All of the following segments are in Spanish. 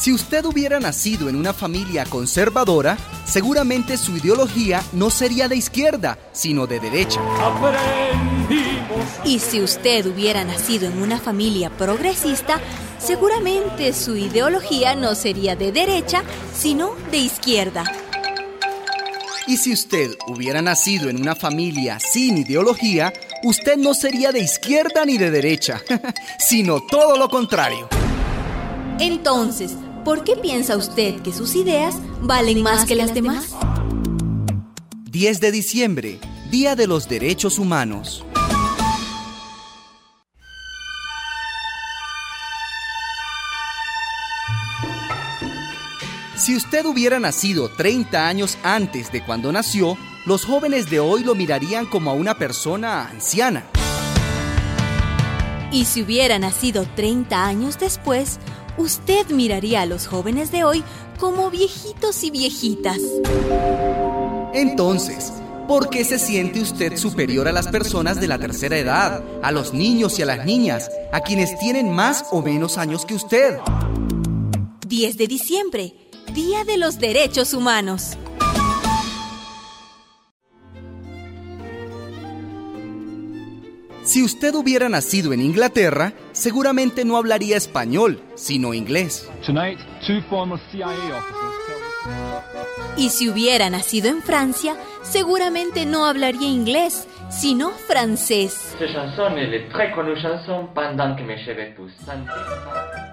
Si usted hubiera nacido en una familia conservadora, seguramente su ideología no sería de izquierda, sino de derecha. Y si usted hubiera nacido en una familia progresista, seguramente su ideología no sería de derecha, sino de izquierda. Y si usted hubiera nacido en una familia sin ideología, usted no sería de izquierda ni de derecha, sino todo lo contrario. Entonces, ¿Por qué piensa usted que sus ideas valen más que las demás? 10 de diciembre, Día de los Derechos Humanos. Si usted hubiera nacido 30 años antes de cuando nació, los jóvenes de hoy lo mirarían como a una persona anciana. Y si hubiera nacido 30 años después, usted miraría a los jóvenes de hoy como viejitos y viejitas. Entonces, ¿por qué se siente usted superior a las personas de la tercera edad, a los niños y a las niñas, a quienes tienen más o menos años que usted? 10 de diciembre, Día de los Derechos Humanos. Si usted hubiera nacido en Inglaterra, seguramente no hablaría español, sino inglés. Y si hubiera nacido en Francia, seguramente no hablaría inglés, sino francés.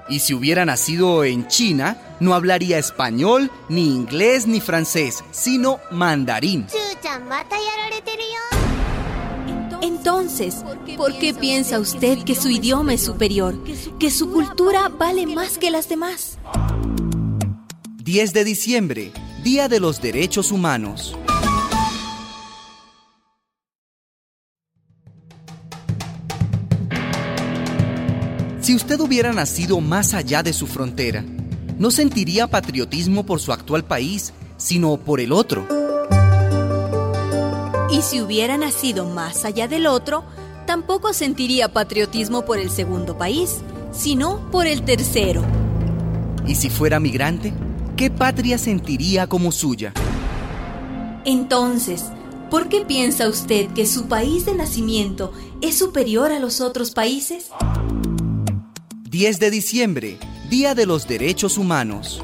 Y si hubiera nacido en China, no hablaría español, ni inglés, ni francés, sino mandarín. Entonces, ¿por qué piensa usted que su idioma es superior, que su cultura vale más que las demás? 10 de diciembre, Día de los Derechos Humanos. Si usted hubiera nacido más allá de su frontera, no sentiría patriotismo por su actual país, sino por el otro. Y si hubiera nacido más allá del otro, tampoco sentiría patriotismo por el segundo país, sino por el tercero. ¿Y si fuera migrante? ¿Qué patria sentiría como suya? Entonces, ¿por qué piensa usted que su país de nacimiento es superior a los otros países? 10 de diciembre, Día de los Derechos Humanos.